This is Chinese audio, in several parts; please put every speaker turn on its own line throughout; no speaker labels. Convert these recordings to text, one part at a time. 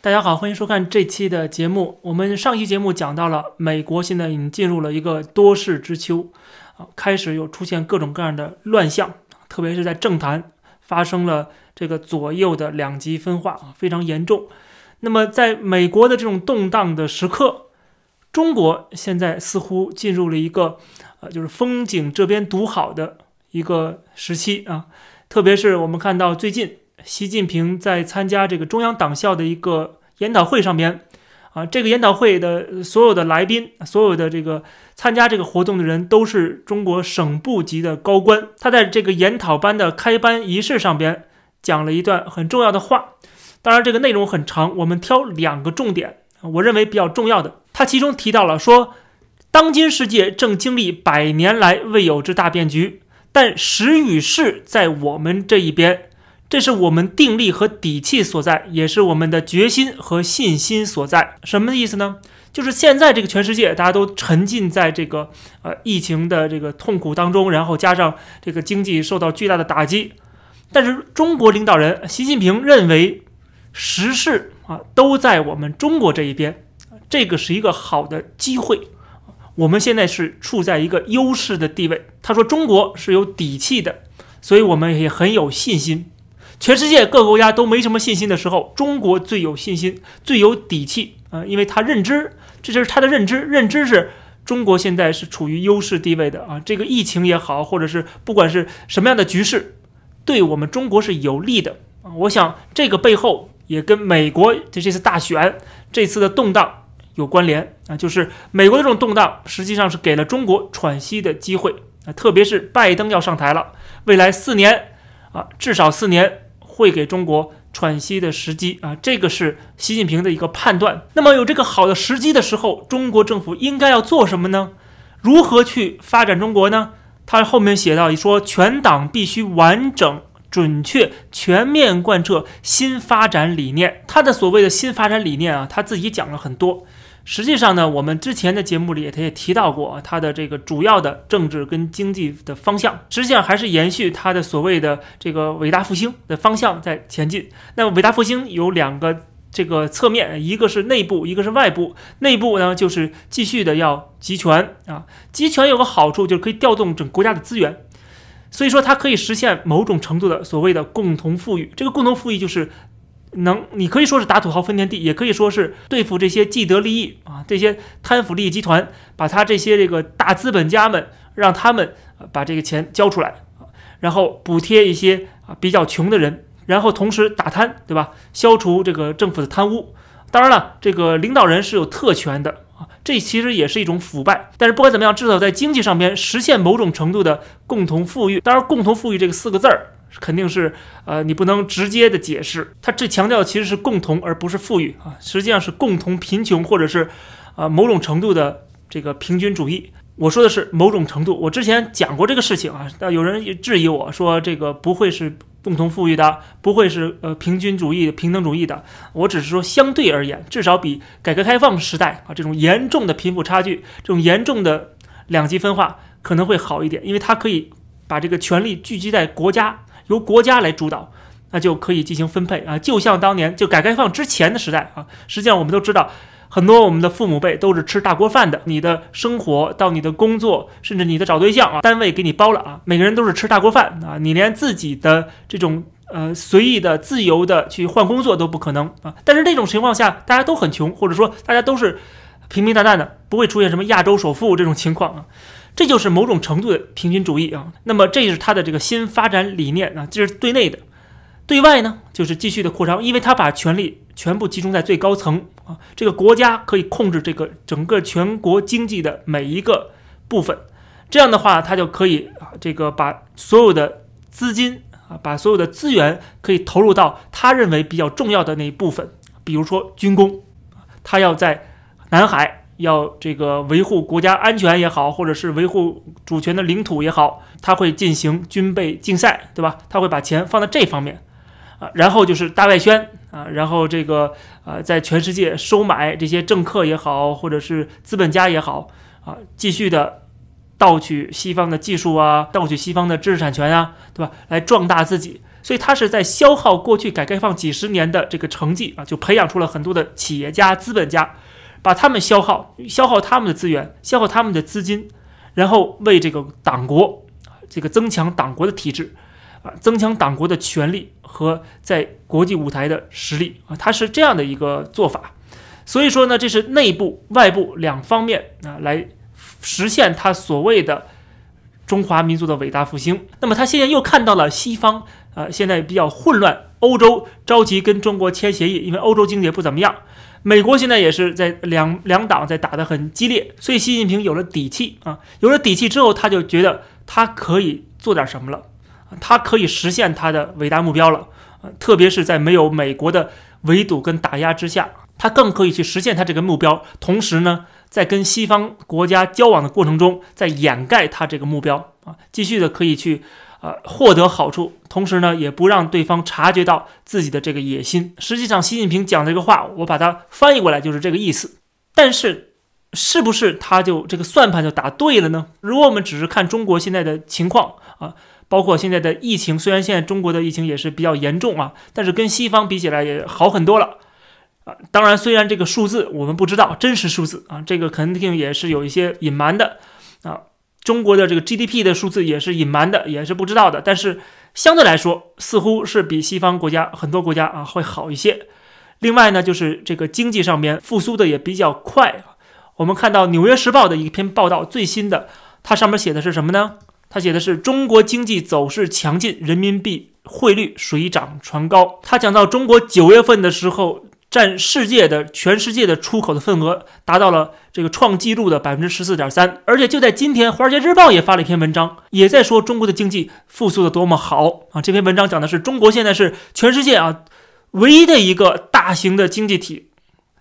大家好，欢迎收看这期的节目。我们上期节目讲到了，美国现在已经进入了一个多事之秋，啊，开始有出现各种各样的乱象，特别是在政坛发生了这个左右的两极分化啊，非常严重。那么，在美国的这种动荡的时刻，中国现在似乎进入了一个，呃，就是风景这边独好的一个时期啊。特别是我们看到最近。习近平在参加这个中央党校的一个研讨会上边，啊，这个研讨会的所有的来宾，所有的这个参加这个活动的人都是中国省部级的高官。他在这个研讨班的开班仪式上边讲了一段很重要的话，当然这个内容很长，我们挑两个重点，我认为比较重要的。他其中提到了说，当今世界正经历百年来未有之大变局，但时与势在我们这一边。这是我们定力和底气所在，也是我们的决心和信心所在。什么意思呢？就是现在这个全世界，大家都沉浸在这个呃疫情的这个痛苦当中，然后加上这个经济受到巨大的打击。但是中国领导人习近平认为，时势啊都在我们中国这一边，这个是一个好的机会。我们现在是处在一个优势的地位。他说，中国是有底气的，所以我们也很有信心。全世界各个国家都没什么信心的时候，中国最有信心、最有底气啊！因为他认知，这就是他的认知，认知是中国现在是处于优势地位的啊！这个疫情也好，或者是不管是什么样的局势，对我们中国是有利的啊！我想这个背后也跟美国的这次大选、这次的动荡有关联啊！就是美国的这种动荡，实际上是给了中国喘息的机会啊！特别是拜登要上台了，未来四年啊，至少四年。会给中国喘息的时机啊，这个是习近平的一个判断。那么有这个好的时机的时候，中国政府应该要做什么呢？如何去发展中国呢？他后面写到说，全党必须完整、准确、全面贯彻新发展理念。他的所谓的新发展理念啊，他自己讲了很多。实际上呢，我们之前的节目里他也提到过，他的这个主要的政治跟经济的方向，实际上还是延续他的所谓的这个伟大复兴的方向在前进。那伟大复兴有两个这个侧面，一个是内部，一个是外部。内部呢，就是继续的要集权啊，集权有个好处就是可以调动整国家的资源，所以说它可以实现某种程度的所谓的共同富裕。这个共同富裕就是。能，你可以说是打土豪分田地，也可以说是对付这些既得利益啊，这些贪腐利益集团，把他这些这个大资本家们，让他们把这个钱交出来，然后补贴一些啊比较穷的人，然后同时打贪，对吧？消除这个政府的贪污。当然了，这个领导人是有特权的啊，这其实也是一种腐败。但是不管怎么样，至少在经济上边实现某种程度的共同富裕。当然，共同富裕这个四个字儿。肯定是，呃，你不能直接的解释，它这强调其实是共同而不是富裕啊，实际上是共同贫穷或者是，呃，某种程度的这个平均主义。我说的是某种程度，我之前讲过这个事情啊，但有人质疑我说这个不会是共同富裕的，不会是呃平均主义、平等主义的。我只是说相对而言，至少比改革开放时代啊这种严重的贫富差距、这种严重的两极分化可能会好一点，因为它可以把这个权力聚集在国家。由国家来主导，那就可以进行分配啊，就像当年就改革开放之前的时代啊。实际上我们都知道，很多我们的父母辈都是吃大锅饭的。你的生活到你的工作，甚至你的找对象啊，单位给你包了啊，每个人都是吃大锅饭啊。你连自己的这种呃随意的、自由的去换工作都不可能啊。但是这种情况下，大家都很穷，或者说大家都是平平淡淡的，不会出现什么亚洲首富这种情况啊。这就是某种程度的平均主义啊，那么这是他的这个新发展理念啊，这是对内的，对外呢就是继续的扩张，因为他把权力全部集中在最高层啊，这个国家可以控制这个整个全国经济的每一个部分，这样的话他就可以啊，这个把所有的资金啊，把所有的资源可以投入到他认为比较重要的那一部分，比如说军工，他要在南海。要这个维护国家安全也好，或者是维护主权的领土也好，他会进行军备竞赛，对吧？他会把钱放在这方面，啊，然后就是大外宣啊，然后这个啊，在全世界收买这些政客也好，或者是资本家也好，啊，继续的盗取西方的技术啊，盗取西方的知识产权啊，对吧？来壮大自己。所以他是在消耗过去改革开放几十年的这个成绩啊，就培养出了很多的企业家、资本家，把他们消耗，消耗他们的资源，消耗他们的资金，然后为这个党国这个增强党国的体制啊，增强党国的权力和在国际舞台的实力啊，他是这样的一个做法。所以说呢，这是内部、外部两方面啊来实现他所谓的。中华民族的伟大复兴。那么他现在又看到了西方，呃，现在比较混乱，欧洲着急跟中国签协议，因为欧洲经济也不怎么样。美国现在也是在两两党在打得很激烈，所以习近平有了底气啊，有了底气之后，他就觉得他可以做点什么了，他可以实现他的伟大目标了啊，特别是在没有美国的围堵跟打压之下，他更可以去实现他这个目标，同时呢。在跟西方国家交往的过程中，在掩盖他这个目标啊，继续的可以去呃获得好处，同时呢，也不让对方察觉到自己的这个野心。实际上，习近平讲这个话，我把它翻译过来就是这个意思。但是，是不是他就这个算盘就打对了呢？如果我们只是看中国现在的情况啊，包括现在的疫情，虽然现在中国的疫情也是比较严重啊，但是跟西方比起来也好很多了啊。当然，虽然这个数字我们不知道真实数字啊，这个肯定也是有一些隐瞒的啊。中国的这个 GDP 的数字也是隐瞒的，也是不知道的。但是相对来说，似乎是比西方国家很多国家啊会好一些。另外呢，就是这个经济上面复苏的也比较快。我们看到《纽约时报》的一篇报道，最新的，它上面写的是什么呢？它写的是中国经济走势强劲，人民币汇率水涨船高。它讲到中国九月份的时候。占世界的全世界的出口的份额达到了这个创纪录的百分之十四点三，而且就在今天，《华尔街日报》也发了一篇文章，也在说中国的经济复苏的多么好啊！这篇文章讲的是中国现在是全世界啊唯一的一个大型的经济体，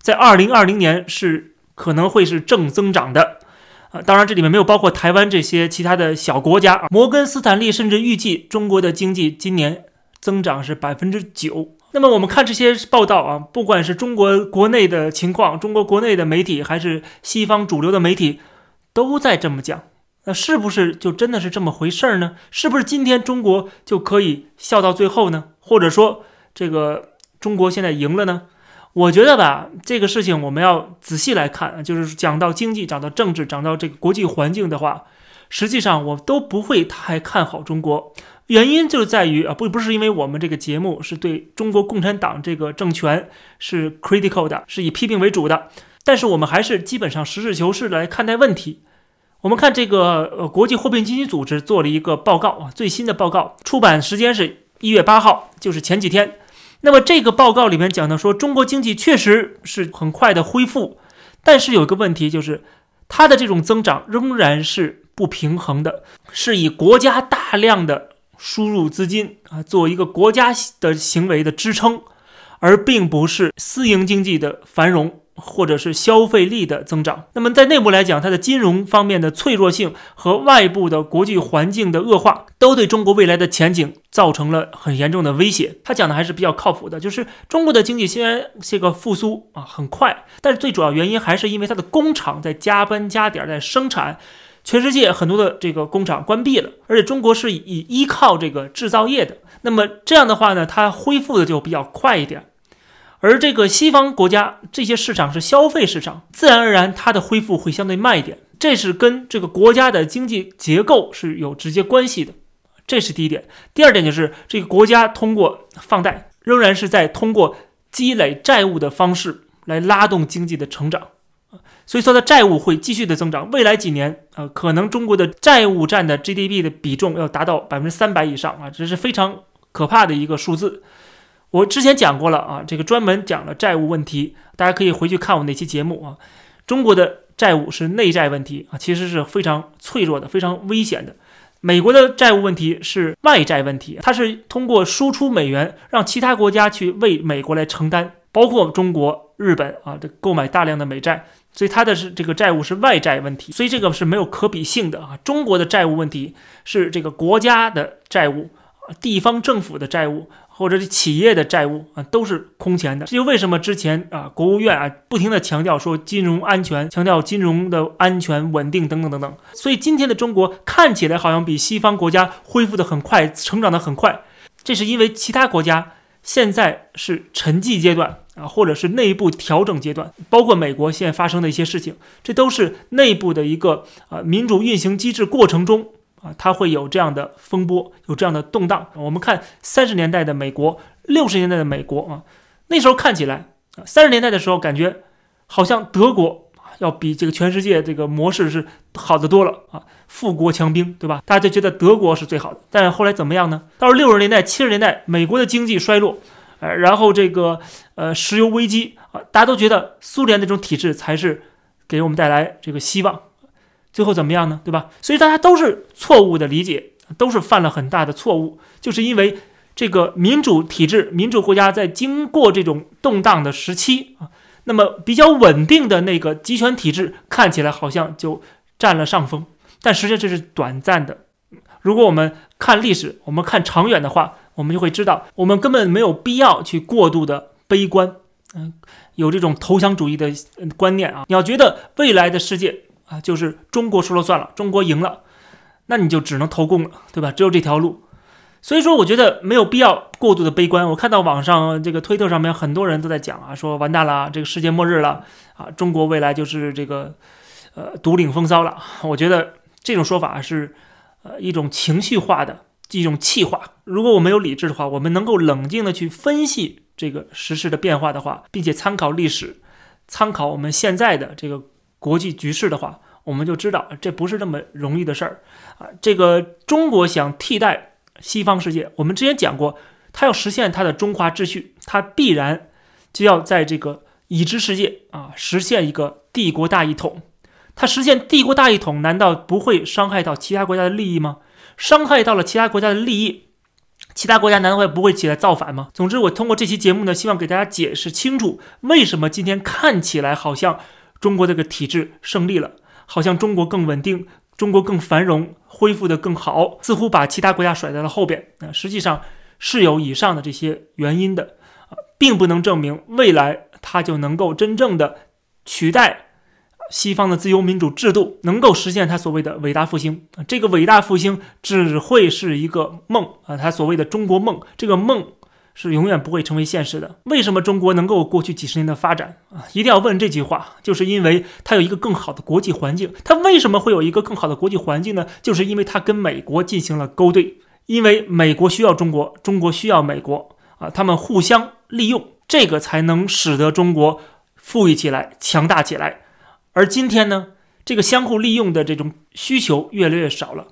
在二零二零年是可能会是正增长的啊！当然，这里面没有包括台湾这些其他的小国家。摩根斯坦利甚至预计中国的经济今年增长是百分之九。那么我们看这些报道啊，不管是中国国内的情况，中国国内的媒体，还是西方主流的媒体，都在这么讲。那是不是就真的是这么回事儿呢？是不是今天中国就可以笑到最后呢？或者说这个中国现在赢了呢？我觉得吧，这个事情我们要仔细来看，就是讲到经济，讲到政治，讲到这个国际环境的话，实际上我都不会太看好中国。原因就在于啊，不不是因为我们这个节目是对中国共产党这个政权是 critical 的，是以批评为主的，但是我们还是基本上实事求是来看待问题。我们看这个呃国际货币基金组织做了一个报告啊，最新的报告出版时间是一月八号，就是前几天。那么这个报告里面讲的说，中国经济确实是很快的恢复，但是有一个问题就是，它的这种增长仍然是不平衡的，是以国家大量的。输入资金啊，作为一个国家的行为的支撑，而并不是私营经济的繁荣或者是消费力的增长。那么在内部来讲，它的金融方面的脆弱性和外部的国际环境的恶化，都对中国未来的前景造成了很严重的威胁。他讲的还是比较靠谱的，就是中国的经济虽然这个复苏啊很快，但是最主要原因还是因为它的工厂在加班加点在生产。全世界很多的这个工厂关闭了，而且中国是以依靠这个制造业的。那么这样的话呢，它恢复的就比较快一点。而这个西方国家这些市场是消费市场，自然而然它的恢复会相对慢一点。这是跟这个国家的经济结构是有直接关系的。这是第一点。第二点就是这个国家通过放贷，仍然是在通过积累债务的方式来拉动经济的成长。所以说，它债务会继续的增长。未来几年，呃，可能中国的债务占的 GDP 的比重要达到百分之三百以上啊，这是非常可怕的一个数字。我之前讲过了啊，这个专门讲了债务问题，大家可以回去看我那期节目啊。中国的债务是内债问题啊，其实是非常脆弱的、非常危险的。美国的债务问题是外债问题，它是通过输出美元，让其他国家去为美国来承担，包括中国、日本啊，这购买大量的美债。所以它的是这个债务是外债问题，所以这个是没有可比性的啊。中国的债务问题是这个国家的债务啊，地方政府的债务或者是企业的债务啊，都是空前的。这就为什么之前啊，国务院啊不停的强调说金融安全，强调金融的安全稳定等等等等。所以今天的中国看起来好像比西方国家恢复的很快，成长的很快。这是因为其他国家现在是沉寂阶段啊，或者是内部调整阶段，包括美国现在发生的一些事情，这都是内部的一个啊民主运行机制过程中啊，它会有这样的风波，有这样的动荡。我们看三十年代的美国，六十年代的美国啊，那时候看起来啊，三十年代的时候感觉好像德国。要比这个全世界这个模式是好的多了啊，富国强兵，对吧？大家就觉得德国是最好的。但是后来怎么样呢？到了六十年代、七十年代，美国的经济衰落，呃，然后这个呃石油危机啊，大家都觉得苏联那种体制才是给我们带来这个希望。最后怎么样呢？对吧？所以大家都是错误的理解，都是犯了很大的错误，就是因为这个民主体制、民主国家在经过这种动荡的时期啊。那么比较稳定的那个集权体制看起来好像就占了上风，但实际上这是短暂的。如果我们看历史，我们看长远的话，我们就会知道，我们根本没有必要去过度的悲观，嗯，有这种投降主义的观念啊。你要觉得未来的世界啊，就是中国说了算了，中国赢了，那你就只能投共了，对吧？只有这条路。所以说，我觉得没有必要过度的悲观。我看到网上这个推特上面很多人都在讲啊，说完蛋了，这个世界末日了啊，中国未来就是这个呃独领风骚了。我觉得这种说法是呃一种情绪化的一种气话。如果我们有理智的话，我们能够冷静的去分析这个时事的变化的话，并且参考历史，参考我们现在的这个国际局势的话，我们就知道这不是那么容易的事儿啊。这个中国想替代。西方世界，我们之前讲过，他要实现他的中华秩序，他必然就要在这个已知世界啊实现一个帝国大一统。他实现帝国大一统，难道不会伤害到其他国家的利益吗？伤害到了其他国家的利益，其他国家难道会不会起来造反吗？总之，我通过这期节目呢，希望给大家解释清楚，为什么今天看起来好像中国这个体制胜利了，好像中国更稳定。中国更繁荣，恢复的更好，似乎把其他国家甩在了后边。那实际上是有以上的这些原因的，啊，并不能证明未来它就能够真正的取代西方的自由民主制度，能够实现它所谓的伟大复兴。这个伟大复兴只会是一个梦啊，它所谓的中国梦，这个梦。是永远不会成为现实的。为什么中国能够过去几十年的发展啊？一定要问这句话，就是因为它有一个更好的国际环境。它为什么会有一个更好的国际环境呢？就是因为它跟美国进行了勾兑，因为美国需要中国，中国需要美国啊，他们互相利用，这个才能使得中国富裕起来、强大起来。而今天呢，这个相互利用的这种需求越来越少了，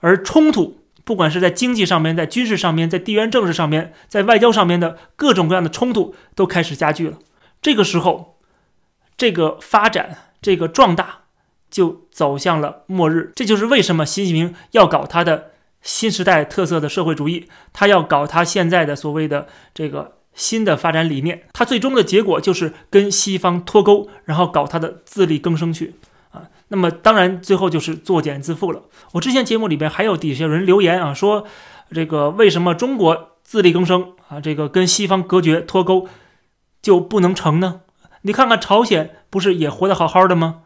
而冲突。不管是在经济上面，在军事上面，在地缘政治上面，在外交上面的各种各样的冲突都开始加剧了。这个时候，这个发展，这个壮大，就走向了末日。这就是为什么习近平要搞他的新时代特色的社会主义，他要搞他现在的所谓的这个新的发展理念。它最终的结果就是跟西方脱钩，然后搞它的自力更生去啊。那么当然，最后就是作茧自缚了。我之前节目里边还有底下人留言啊，说这个为什么中国自力更生啊，这个跟西方隔绝脱钩就不能成呢？你看看朝鲜不是也活得好好的吗？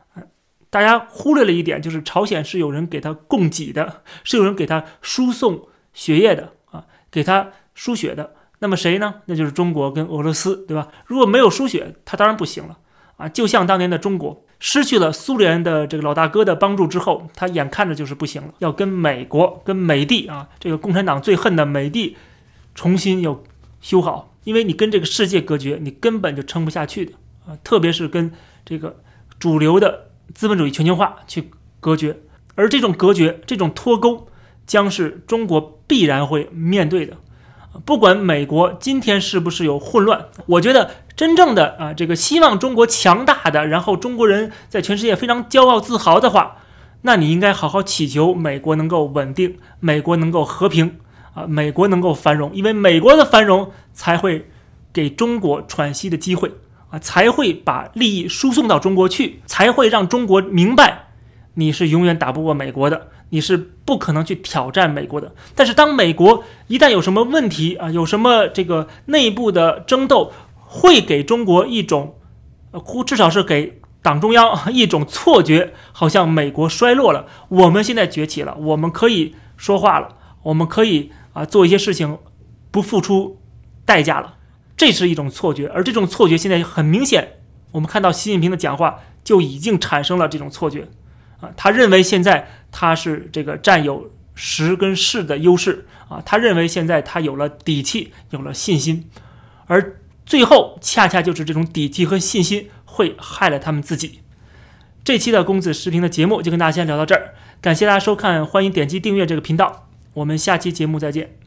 大家忽略了一点，就是朝鲜是有人给他供给的，是有人给他输送血液的啊，给他输血的。那么谁呢？那就是中国跟俄罗斯，对吧？如果没有输血，他当然不行了啊，就像当年的中国。失去了苏联的这个老大哥的帮助之后，他眼看着就是不行了，要跟美国、跟美帝啊，这个共产党最恨的美帝重新要修好，因为你跟这个世界隔绝，你根本就撑不下去的啊！特别是跟这个主流的资本主义全球化去隔绝，而这种隔绝、这种脱钩，将是中国必然会面对的。不管美国今天是不是有混乱，我觉得。真正的啊，这个希望中国强大的，然后中国人在全世界非常骄傲自豪的话，那你应该好好祈求美国能够稳定，美国能够和平啊，美国能够繁荣，因为美国的繁荣才会给中国喘息的机会啊，才会把利益输送到中国去，才会让中国明白你是永远打不过美国的，你是不可能去挑战美国的。但是当美国一旦有什么问题啊，有什么这个内部的争斗，会给中国一种，呃，至少是给党中央一种错觉，好像美国衰落了，我们现在崛起了，我们可以说话了，我们可以啊做一些事情，不付出代价了，这是一种错觉。而这种错觉现在很明显，我们看到习近平的讲话就已经产生了这种错觉啊，他认为现在他是这个占有时跟势的优势啊，他认为现在他有了底气，有了信心，而最后恰恰就是这种底气和信心会害了他们自己。这期的公子视频的节目就跟大家先聊到这儿，感谢大家收看，欢迎点击订阅这个频道，我们下期节目再见。